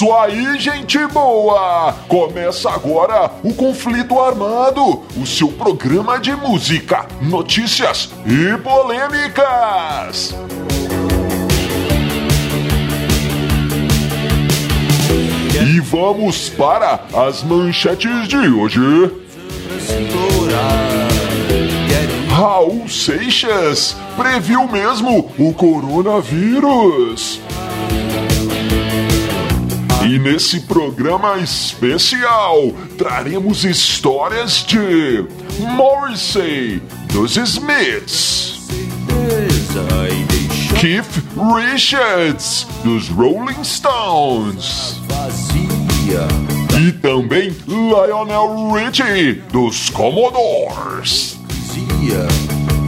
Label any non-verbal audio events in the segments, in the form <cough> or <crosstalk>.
isso aí, gente boa! Começa agora o Conflito Armado, o seu programa de música, notícias e polêmicas. E vamos para as manchetes de hoje. Raul Seixas previu mesmo o coronavírus. E nesse programa especial traremos histórias de Morrissey, dos Smiths, Keith Richards, dos Rolling Stones. E também Lionel Richie, dos Commodores.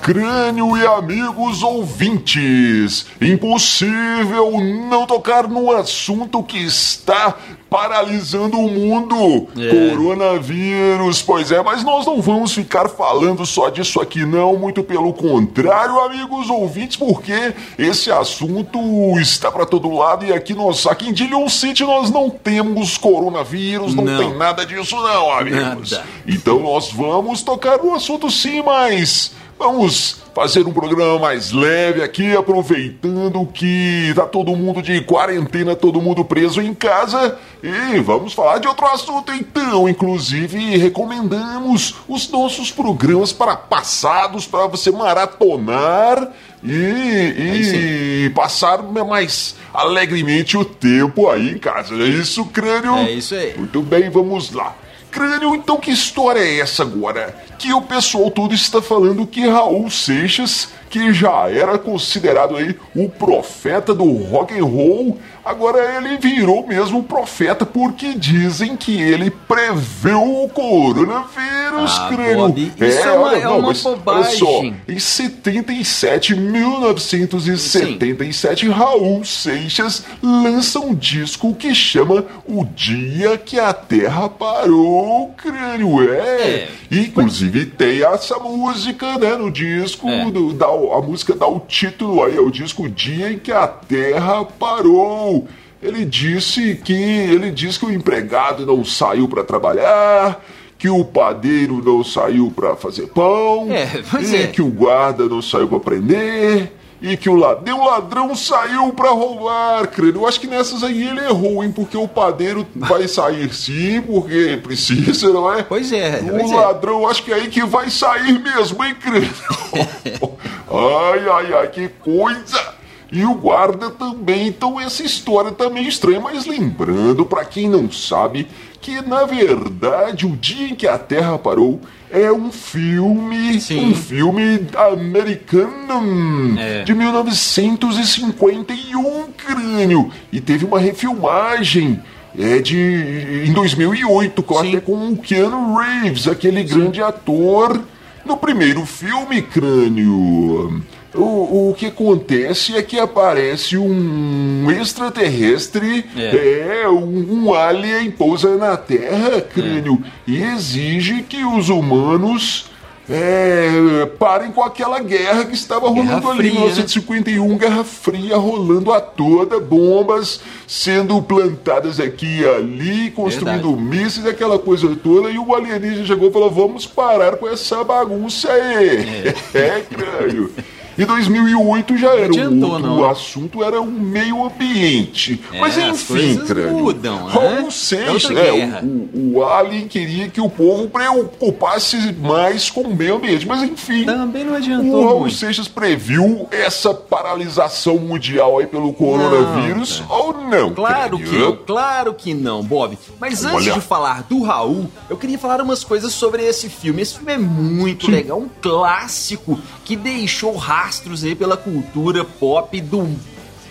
crânio e amigos ouvintes, impossível não tocar no assunto que está paralisando o mundo. É. Coronavírus, pois é, mas nós não vamos ficar falando só disso aqui não, muito pelo contrário, amigos ouvintes, porque esse assunto está para todo lado e aqui nós, aqui em Dillon City nós não temos coronavírus, não, Não. tem nada disso não, amigos. Nada. Então nós vamos tocar no assunto sim, mas vamos fazer um programa mais leve aqui, aproveitando que tá todo mundo de quarentena, todo mundo preso em casa. E vamos falar de outro assunto então. Inclusive, recomendamos os nossos programas para passados, para você maratonar e, e passar mais alegremente o tempo aí em casa. É isso, crânio? É isso aí. Muito bem, vamos lá. Crânio, então que história é essa agora? Que o pessoal todo está falando que Raul Seixas, que já era considerado aí o profeta do rock and roll, agora ele virou mesmo profeta porque dizem que ele preveu o coronavírus, Ah, crânio. Bob, isso é uma- é uma mas olha bobagem. só, em 77, 1977, Raul Seixas lança um disco que chama O Dia que a Terra Parou, crânio. É. É. Inclusive tem essa música, né, no disco, É. do- o- a música dá o título aí, é o disco O Dia em que a Terra Parou. Ele disse que ele diz que o empregado não saiu para trabalhar, que o padeiro não saiu para fazer pão, É, e é. que o guarda não saiu para prender. E que o ladrão, o ladrão saiu pra roubar, crânio. Eu acho que nessas aí ele errou, hein? Porque o padeiro vai sair sim, porque precisa, não é? Pois é, O é. ladrão, acho que é aí que vai sair mesmo, hein, crânio? <laughs> ai, ai, ai, que coisa! E o guarda também, então essa história tá meio estranha, mas lembrando, pra quem não sabe, que na verdade o dia em que a Terra parou é um filme, Sim. um filme americano É. de 1951, crânio, e teve uma refilmagem é de em 2008, com- Sim. até com o Keanu Reeves, aquele grande ator. No primeiro filme, crânio, o, o que acontece é que aparece um extraterrestre, É. é, um, um alien pousa na Terra, crânio, e exige que os humanos é, parem com aquela guerra que estava Guerra rolando ali em Fria, né? 1951, Guerra Fria rolando a toda, bombas sendo plantadas aqui e ali, construindo mísseis, aquela coisa toda, e o alienígena chegou e falou: vamos parar com essa bagunça aí. É, <laughs> crânio. Em 2008 já era um adiantou, outro não. assunto, era um meio ambiente. É, Mas as enfim, crânio. mudam, né? Raul É Seixas, outra é, o, o Alien queria que o povo preocupasse mais com o meio ambiente. Mas enfim, Também não o adiantou Raul muito. Seixas previu essa paralisação mundial aí pelo coronavírus ou não? Claro que não, claro que não, Bob. Mas antes Olha. de falar do Raul, eu queria falar umas coisas sobre esse filme. Esse filme é muito legal, um clássico que deixou rastros aí pela cultura pop do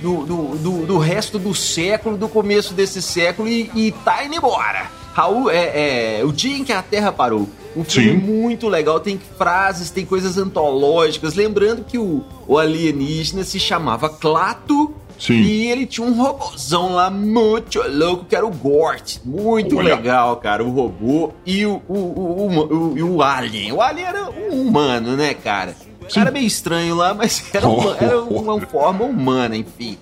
do, do, do, do resto do século, do começo desse século e, e tá indo embora. Raul, é, é, o dia em que a Terra parou. Um filme Sim. muito legal, tem frases, tem coisas antológicas. Lembrando que o, o alienígena se chamava Clato. Sim. E ele tinha um robôzão lá muito louco, que era o Gort. Muito Olha. legal, cara. O robô e o, o, o, o, o- e o Alien. O Alien era um humano, né, cara? O cara meio estranho lá, mas <laughs> era, uma, era <laughs> uma forma humana, enfim.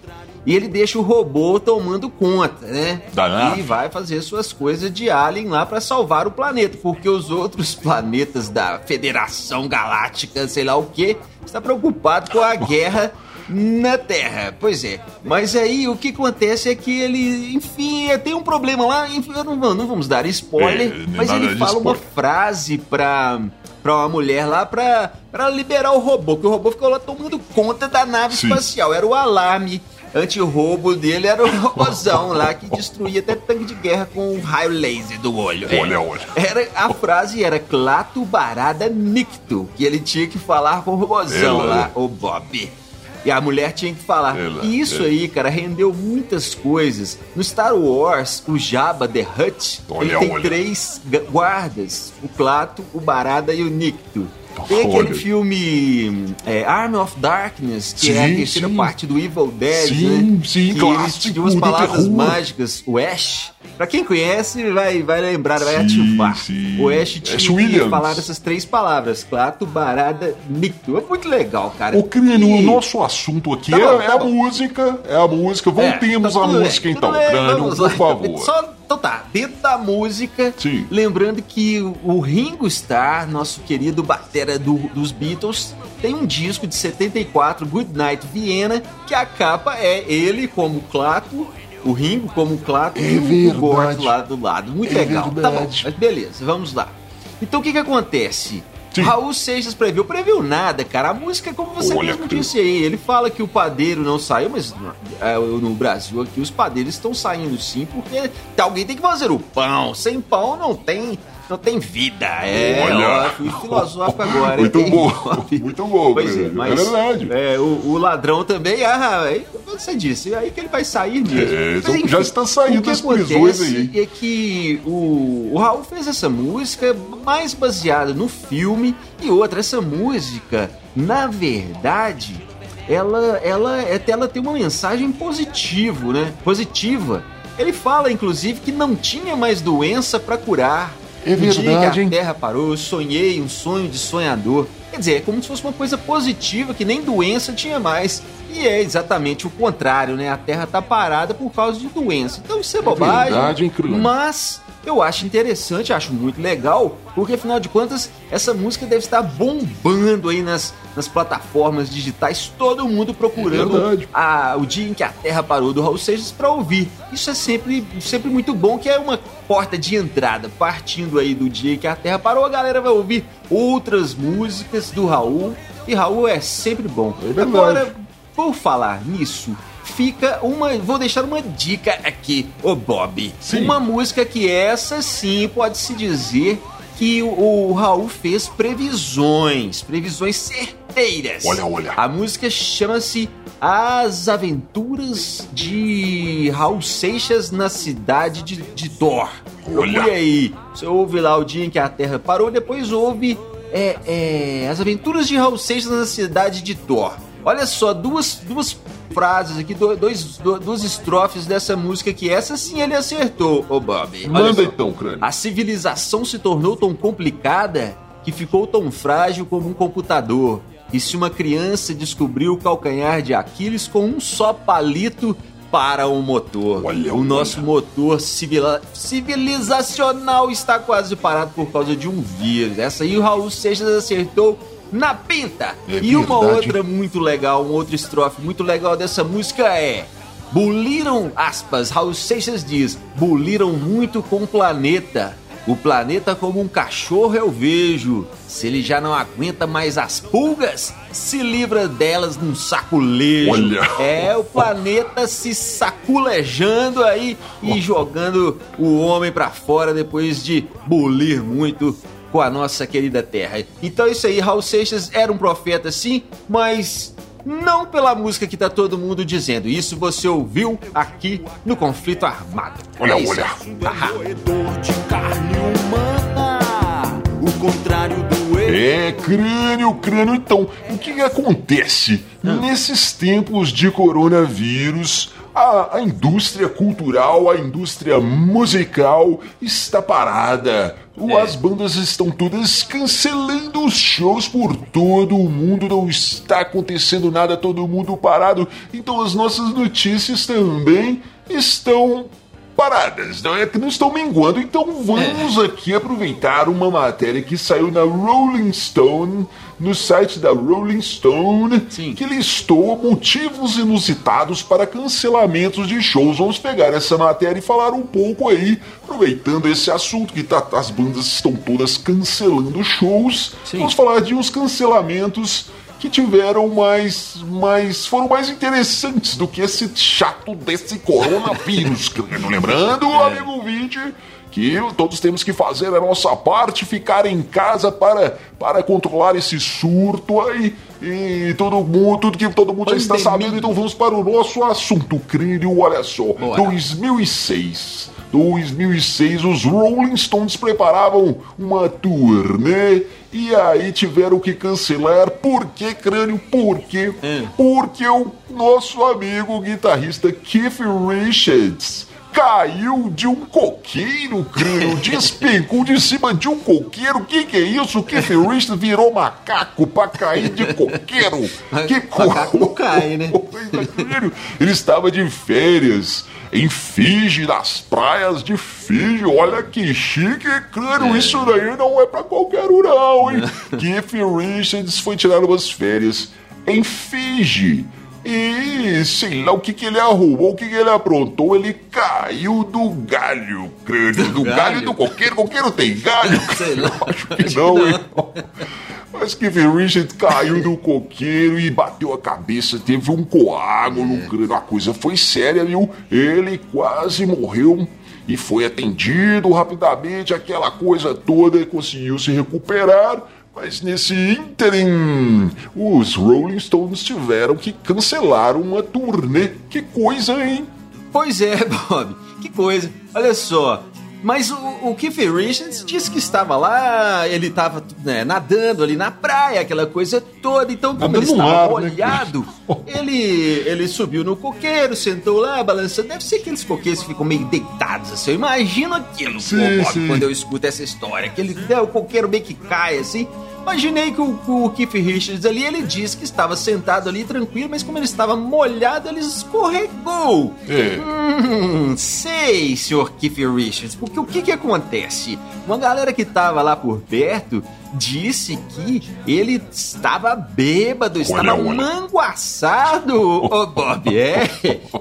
E ele deixa o robô tomando conta, né? Da nave. E vai fazer suas coisas de Alien lá pra salvar o planeta, porque os outros planetas da Federação Galáctica, sei lá o que, está preocupado com a <laughs> guerra na Terra. Pois é. Mas aí o que acontece é que ele, enfim, é, tem um problema lá. Enfim, não, não vamos dar spoiler, É, é mas ele fala uma spoiler. frase pra. Pra uma mulher lá pra, pra liberar o robô, que o robô ficou lá tomando conta da nave Sim. espacial. Era o alarme anti-roubo dele, era o robôzão lá que destruía até tanque de guerra com um raio laser do olho. É. Olha, olha. Era, a frase era Clato Barada Nicto, que ele tinha que falar com o robôzão Ela. lá, o Bob. E a mulher tinha que falar. Ela, E isso é. aí, cara, rendeu muitas coisas. No Star Wars, o Jabba the Hutt, Olha, ele tem olha. três guardas: o Clato, o Barada e o Nicto. Tem aquele Olha. filme é, Army of Darkness, que é a Sim, terceira sim. parte do Evil Dead, Sim, né? sim, que clássico eles umas palavras terror. mágicas. O Ash, pra quem conhece, vai, vai lembrar, vai Sim, ativar. sim. O Ash tinha que falar essas três palavras: Clato, Barada, Nicto. É muito legal, cara. Ô, Crânio, E- o nosso assunto aqui Tá é, bom, é tá a bom. música, é a música. Voltemos É, tá à tudo música bem, então, Crânio, vamos por favor. Só, então tá, dentro da música, Sim. lembrando que o- Ringo Starr, nosso querido batera do- dos Beatles, tem um disco de 74, Good Night Viena, que a capa é ele como Clato, o Ringo como Clato É e o- o verdade. Gort lá do lado. Muito É legal. Tá bom, verdade. mas beleza, vamos lá. Então o que que acontece? Sim. Raul Seixas previu, previu nada, cara. A música, como você Olha, mesmo cara. disse aí, ele fala que o padeiro não saiu, mas é, no Brasil aqui os padeiros estão saindo sim, porque alguém tem que fazer o pão. Sem pão não tem, não tem vida. É, Olha. ó, fui filosófico agora. Muito hein? bom, <laughs> muito bom, Pois é, Crânio. mas É verdade. é, o, o ladrão também, ah, aí você disse, aí que ele vai sair mesmo. É, Mas, então já está saindo das prisões aí, É que o, o Raul fez essa música mais baseada no filme e outra, essa música, na verdade, ela, ela, até ela tem uma mensagem positivo, né? Positiva. Ele fala, inclusive, que não tinha mais doença para curar. É verdade, a hein? Terra parou, eu sonhei um sonho de sonhador. Quer dizer, é como se fosse uma coisa positiva que nem doença tinha mais. E é exatamente o contrário, né? A Terra tá parada por causa de doença. Então isso é bobagem. verdade, hein? Mas eu acho interessante, acho muito legal, porque afinal de contas, essa música deve estar bombando aí nas, nas plataformas digitais, todo mundo É procurando verdade. a, o dia em que a Terra parou do Raul Seixas para ouvir. Isso é sempre, sempre muito bom, que é uma porta de entrada. Partindo aí do dia que a Terra parou, a galera vai ouvir outras músicas do Raul. E Raul é sempre bom. É. Agora, por falar nisso, fica uma. Vou deixar uma dica aqui, ô Bob. Sim. Uma música que essa sim pode-se dizer que o, o Raul fez previsões, previsões certeiras. Olha, olha. A música chama-se As Aventuras de Raul Seixas na cidade de, de Thor. Olha. Procure aí. Você ouve lá o dia em que a Terra parou, depois ouve é, é, As Aventuras de Raul Seixas na cidade de Thor. Olha só, duas, duas frases aqui, do- dois, do- duas estrofes dessa música que essa sim ele acertou, ô Bob. Manda então, Crânio. A civilização se tornou tão complicada que ficou tão frágil como um computador. E se uma criança descobriu o calcanhar de Aquiles com um só palito para o motor. Olha, o olha. nosso motor civila- civilizacional está quase parado por causa de um vírus. Essa aí o Raul Seixas acertou na pinta. É e uma verdade. outra muito legal, uma outra estrofe muito legal dessa música é Buliram, aspas, Raul Seixas diz, buliram muito com o planeta. O planeta como um cachorro eu vejo. Se ele já não aguenta mais as pulgas, se livra delas num saculejo. Olha. É o planeta se saculejando aí e jogando o homem pra fora depois de bulir muito com a nossa querida Terra. Então isso aí, Raul Seixas era um profeta sim, mas não pela música que tá todo mundo dizendo. Isso você ouviu aqui no Conflito Armado. Olha, é isso. olha. Ahá. Roedor de carne humana, o contrário do. É, crânio, crânio. Então, o que acontece? Nesses tempos de coronavírus, a, a indústria cultural, a indústria musical está parada. É. As bandas estão todas cancelando os shows por todo o mundo, não está acontecendo nada, todo mundo parado. Então as nossas notícias também estão paradas, não é que não estão minguando. Então vamos aqui aproveitar uma matéria que saiu na Rolling Stone, no site da Rolling Stone, Sim. que listou motivos inusitados para cancelamentos de shows. Vamos pegar essa matéria e falar um pouco aí, aproveitando esse assunto que tá- as bandas estão todas cancelando shows. Sim. Vamos falar de uns cancelamentos que tiveram mais, mais foram mais interessantes do que esse chato desse coronavírus. Lembrando, <laughs> amigo ouvinte, que todos temos que fazer a nossa parte, ficar em casa para, para controlar esse surto aí. E todo mundo, tudo que todo mundo já está sabendo, então vamos para o nosso assunto, crânio. Olha só, Bora. 2006. 2006, os Rolling Stones preparavam uma turnê e aí tiveram que cancelar. Por que, crânio? Por quê? É. Porque o nosso amigo guitarrista Keith Richards caiu de um coqueiro, crânio, <laughs> despencou de cima de um coqueiro. O que, que é isso? Keith Richards virou macaco pra cair de coqueiro. <laughs> Que Macaco não cai, né? Ele estava de férias em Fiji, nas praias de Fiji. Olha que chique, crânio. Isso daí não é pra qualquer um, não, hein? <laughs> Keith Richards foi tirar umas férias em Fiji. E sei lá o que, que ele arrumou, o que, que ele aprontou. Ele caiu do galho, crânio. Do galho, galho? do coqueiro. Coqueiro tem galho? <laughs> Sei lá. Acho que não, hein? Mas que Richard caiu do coqueiro e bateu a cabeça, teve um coágulo no crânio. A coisa foi séria, viu? Ele quase morreu e foi atendido rapidamente, aquela coisa toda, conseguiu se recuperar. Mas nesse ínterim, os Rolling Stones tiveram que cancelar uma turnê. Que coisa, hein? Pois é, <laughs> Bob. Que coisa. Olha só. Mas o, o Keith Richards disse que estava lá, ele estava né, nadando ali na praia, aquela coisa toda. Então, como Nadando ele estava mar, né? molhado, <laughs> ele, ele subiu no coqueiro, sentou lá, balançando. Deve ser aqueles coqueiros que ficam meio deitados assim. Eu imagino aquilo, Sim, pô, Bob, sim. quando eu escuto essa história. Aquele, né, o coqueiro meio que cai assim. Imaginei que o, o Keith Richards ali, ele disse que estava sentado ali tranquilo, mas como ele estava molhado, ele escorregou. É. Hum, sei, senhor Keith Richards, porque o que que acontece? Uma galera que tava lá por perto disse que ele estava bêbado, estava olha. manguaçado, <laughs> ô Bob, é.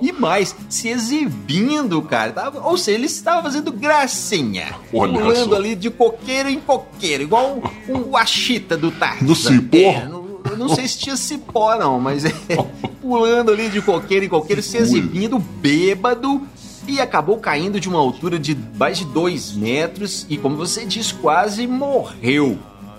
E mais, se exibindo, cara. Tava- ou seja, ele estava fazendo gracinha. Olha pulando só. ali de coqueiro em coqueiro, igual um, um Ashita do Tarzan. No cipó? É, não, eu não sei se tinha cipó, não, mas é <laughs> pulando ali de coqueiro em coqueiro, se exibindo bêbado e acabou caindo de uma altura de mais de dois metros e, como você disse, quase morreu.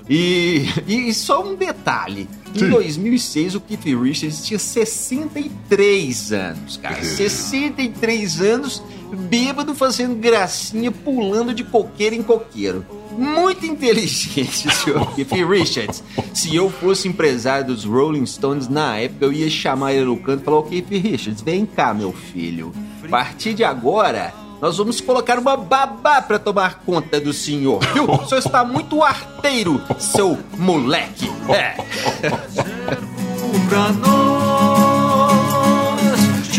E, e só um detalhe: em Sim. 2006 o Keith Richards tinha 63 anos, cara. 63 anos, bêbado, fazendo gracinha, pulando de coqueiro em coqueiro. Muito inteligente, <laughs> senhor Keith Richards. Se eu fosse empresário dos Rolling Stones na época, eu ia chamar ele no canto e falar: Ô Keith Richards, vem cá, meu filho. A partir de agora, nós vamos colocar uma babá pra tomar conta do senhor, viu? O senhor está muito arteiro, seu moleque. É. Pra nós.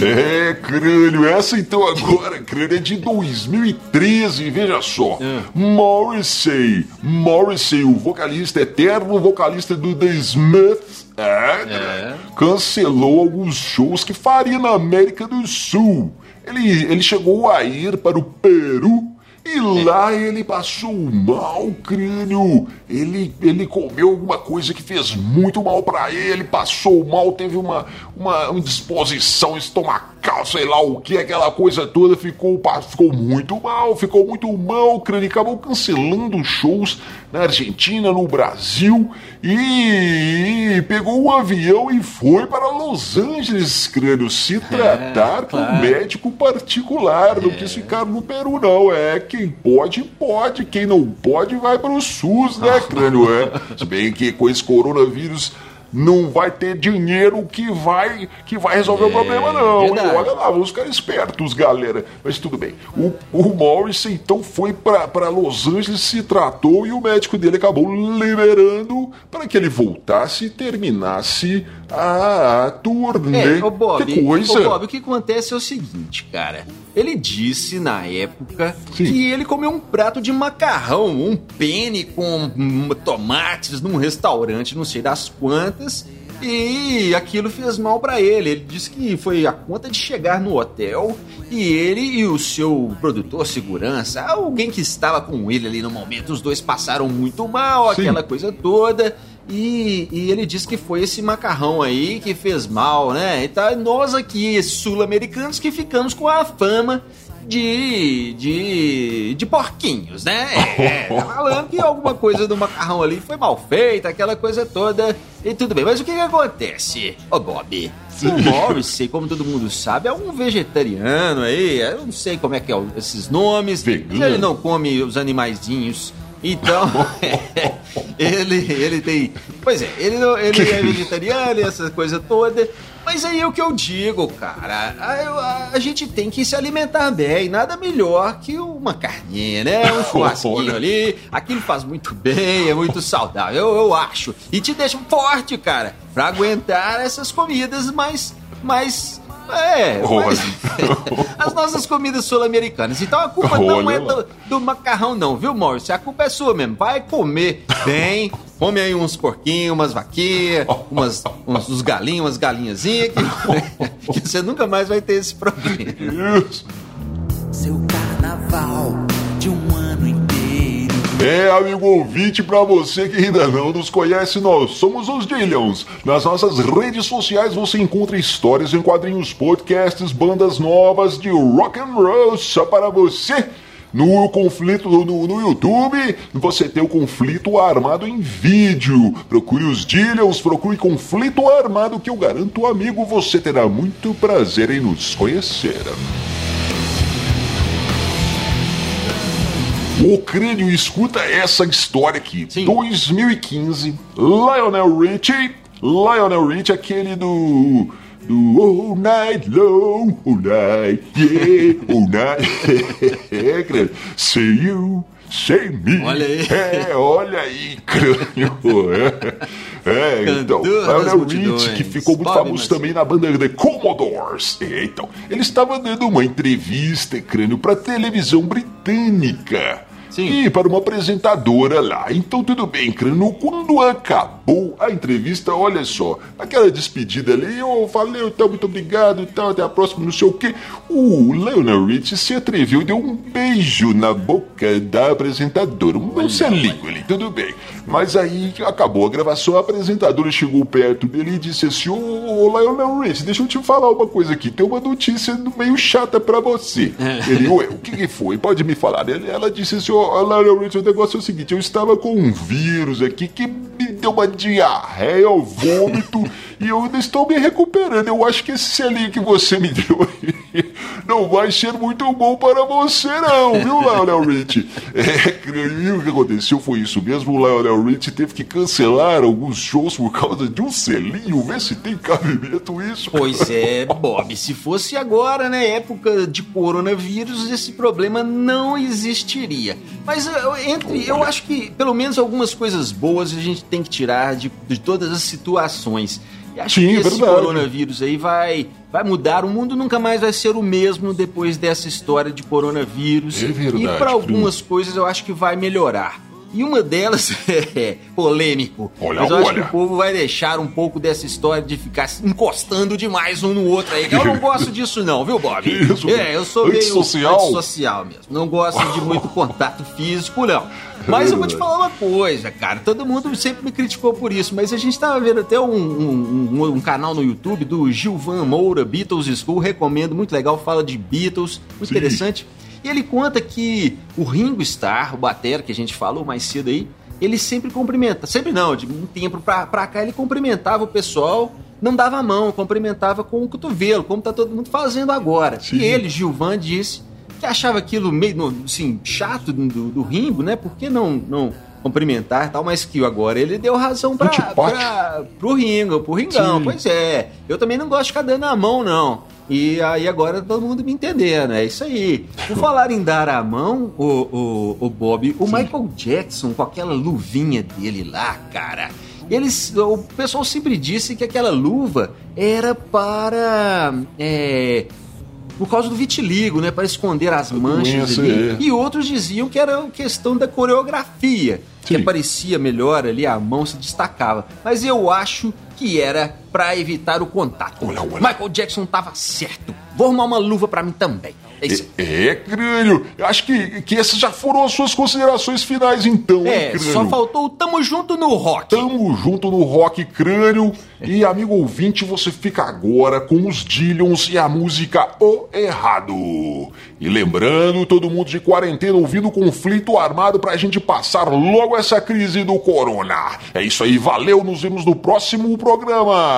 É, crânio, essa então agora, crânio, é de 2013, veja só. Morrissey, Morrissey, o vocalista, eterno vocalista do The Smiths, é, cancelou alguns shows que faria na América do Sul. Ele, ele chegou a ir para o Peru e lá ele passou mal, crânio. Ele, ele comeu alguma coisa que fez muito mal pra ele, passou mal, teve uma, uma indisposição estomacal sei lá o que, aquela coisa toda, ficou, ficou muito mal, ficou muito mal, crânio, acabou cancelando shows na Argentina, no Brasil, e pegou um avião e foi para Los Angeles, crânio, se <laughs> é, tratar é, com um médico particular, não é. quis ficar no Peru, não, é, quem pode, pode, quem não pode, vai para o SUS, né, <laughs> crânio, é, se bem que com esse coronavírus não vai ter dinheiro que vai que vai resolver é, o problema, não. E olha lá, vamos ficar espertos, galera. Mas tudo bem. O, o Morrison então foi para Los Angeles, se tratou e o médico dele acabou liberando para que ele voltasse e terminasse a turnê. É, ô Bob, que coisa. Ô Bob, o que acontece é o seguinte, cara. Ele disse na época Sim. que ele comeu um prato de macarrão, um pene com tomates num restaurante, não sei das quantas. E aquilo fez mal para ele. Ele disse que foi a conta de chegar no hotel e ele e o seu produtor segurança, alguém que estava com ele ali no momento, os dois passaram muito mal, Sim. aquela coisa toda. E, e, ele disse que foi esse macarrão aí que fez mal, né? Então nós aqui, sul-americanos, que ficamos com a fama de, de, de porquinhos, né? É, tá <laughs> falando que alguma coisa do macarrão ali foi mal feita, aquela coisa toda, e tudo bem. Mas o que, que acontece, ô oh, Bob? Sim. O Morrissey, como todo mundo sabe, é um vegetariano aí, eu não sei como é que é esses nomes, Vegano. ele não come os animaizinhos então, <laughs> ele, ele tem. Pois é, ele, ele é vegetariano e essa coisa toda. Mas aí é o que eu digo, cara. A, a, a, gente tem que se alimentar bem. Nada melhor que uma carninha, né? Um <laughs> churrasquinho ali. Aquilo faz muito bem, é muito saudável, eu, eu acho. E te deixa forte, cara, pra aguentar essas comidas mais. mais é, <laughs> mas, <laughs> as nossas comidas sul-americanas. Então a culpa não é do, do, macarrão, não, viu, Maurício? A culpa é sua mesmo. Vai comer bem, come aí uns porquinhos, umas vaquinhas, umas, uns, uns galinhos, umas galinhazinhas, que, <laughs> que você nunca mais vai ter esse problema. Isso. Seu carnaval é, amigo ouvinte, para você que ainda não nos conhece, nós somos os Dillions. Nas nossas redes sociais você encontra histórias em quadrinhos, podcasts, bandas novas de rock and roll só para você. No conflito no, no, YouTube, você tem o conflito armado em vídeo. Procure os Dillions, procure conflito armado que eu garanto, amigo, você terá muito prazer em nos conhecer. O crânio escuta essa história aqui. Sim. 2015, Lionel Richie. Lionel Richie, aquele do. Do All Night Long, All Night, yeah, All Night. é, <laughs> crânio. Say you, say me. Olha aí. É, olha aí, crânio. <laughs> É, é então. Lionel Richie, que ficou muito Bob famoso também na banda The Commodores. É, então. Ele estava dando uma entrevista, crânio, para televisão britânica. Sim. E para uma apresentadora lá. Então tudo bem, Crânio. Quando acabou a entrevista, olha só, aquela despedida ali, eu falei, então, muito obrigado, então, até a próxima, não sei o que. O Leonard Rich se atreveu e deu um beijo na boca da apresentadora. Um selinho ali, tudo bem. Mas aí acabou a gravação, a apresentadora chegou perto dele e disse assim: Ô oh, Lionel Rich, deixa eu te falar uma coisa aqui. Tem uma notícia meio chata pra você. Ele, ué, o que, que foi? Pode me falar. Ela disse assim: Ô oh, Lionel Rich, o negócio é o seguinte: eu estava com um vírus aqui que me deu uma diarreia, um vômito, <laughs> e eu ainda estou me recuperando. Eu acho que esse selinho que você me deu aí <laughs> não vai ser muito bom para você, não, viu, Lionel Rich? É, e o que aconteceu foi isso mesmo. O Lionel Rich teve que cancelar alguns shows por causa de um selinho. Vê se tem cabimento isso. Pois é, <laughs> Bob. Se fosse agora, né, época de coronavírus, esse problema não existiria. Mas entre, eu acho que pelo menos algumas coisas boas a gente tem que tirar de, de todas as situações. E acho Sim, que esse verdade. coronavírus aí vai, vai mudar. O mundo nunca mais vai ser o mesmo depois dessa história de coronavírus. É verdade, e para algumas coisas eu acho que vai melhorar. E uma delas <laughs> é polêmico. Olha, Mas eu acho olha. que o povo vai deixar um pouco dessa história de ficar encostando demais um no outro aí. Eu não <laughs> gosto disso, não, viu, Bob? Isso, é, eu sou meio antissocial? antissocial mesmo. Não gosto de muito contato físico, não. Mas eu vou te falar uma coisa, cara. Todo mundo sempre me criticou por isso, mas a gente tava vendo até um, um- um- um canal no YouTube do Gilvan Moura, Beatles School, recomendo, muito legal, fala de Beatles, muito Sim. interessante. E ele conta que o Ringo Starr, o batera que a gente falou mais cedo aí, ele sempre cumprimenta, sempre não, de um tempo pra, pra cá ele cumprimentava o pessoal, não dava a mão, cumprimentava com o cotovelo, como tá todo mundo fazendo agora. Sim. E ele, Gilvan, disse que achava aquilo meio assim, chato do, do Ringo, né? Por que não, não cumprimentar e tal? Mas que agora ele deu razão pra, pra, pro Ringo, pro Ringão. Sim. Pois é, eu também não gosto de ficar dando a mão, não. E aí agora todo mundo me entendendo, é isso aí. Por falar em dar a mão, o, o, o Bob, o Michael Jackson com aquela luvinha dele lá, cara. Eles, o pessoal sempre disse que aquela luva era para é, por causa do vitiligo, né? Para esconder as manchas ali. E outros diziam que era questão da coreografia, que aparecia melhor ali, a mão se destacava. Mas eu acho que era para evitar o contato. Olha, olha. Michael Jackson tava certo. Vou arrumar uma luva para mim também. É isso. É, crânio. Eu Acho que, que essas já foram as suas considerações finais, então, hein, É, crânio? só faltou o tamo junto no rock. Tamo junto no Rock Crânio. E, amigo ouvinte, você fica agora com os Dillions e a música O Errado. E lembrando, todo mundo de quarentena ouvindo o conflito armado pra gente passar logo essa crise do corona. É isso aí, valeu, nos vemos no próximo programa.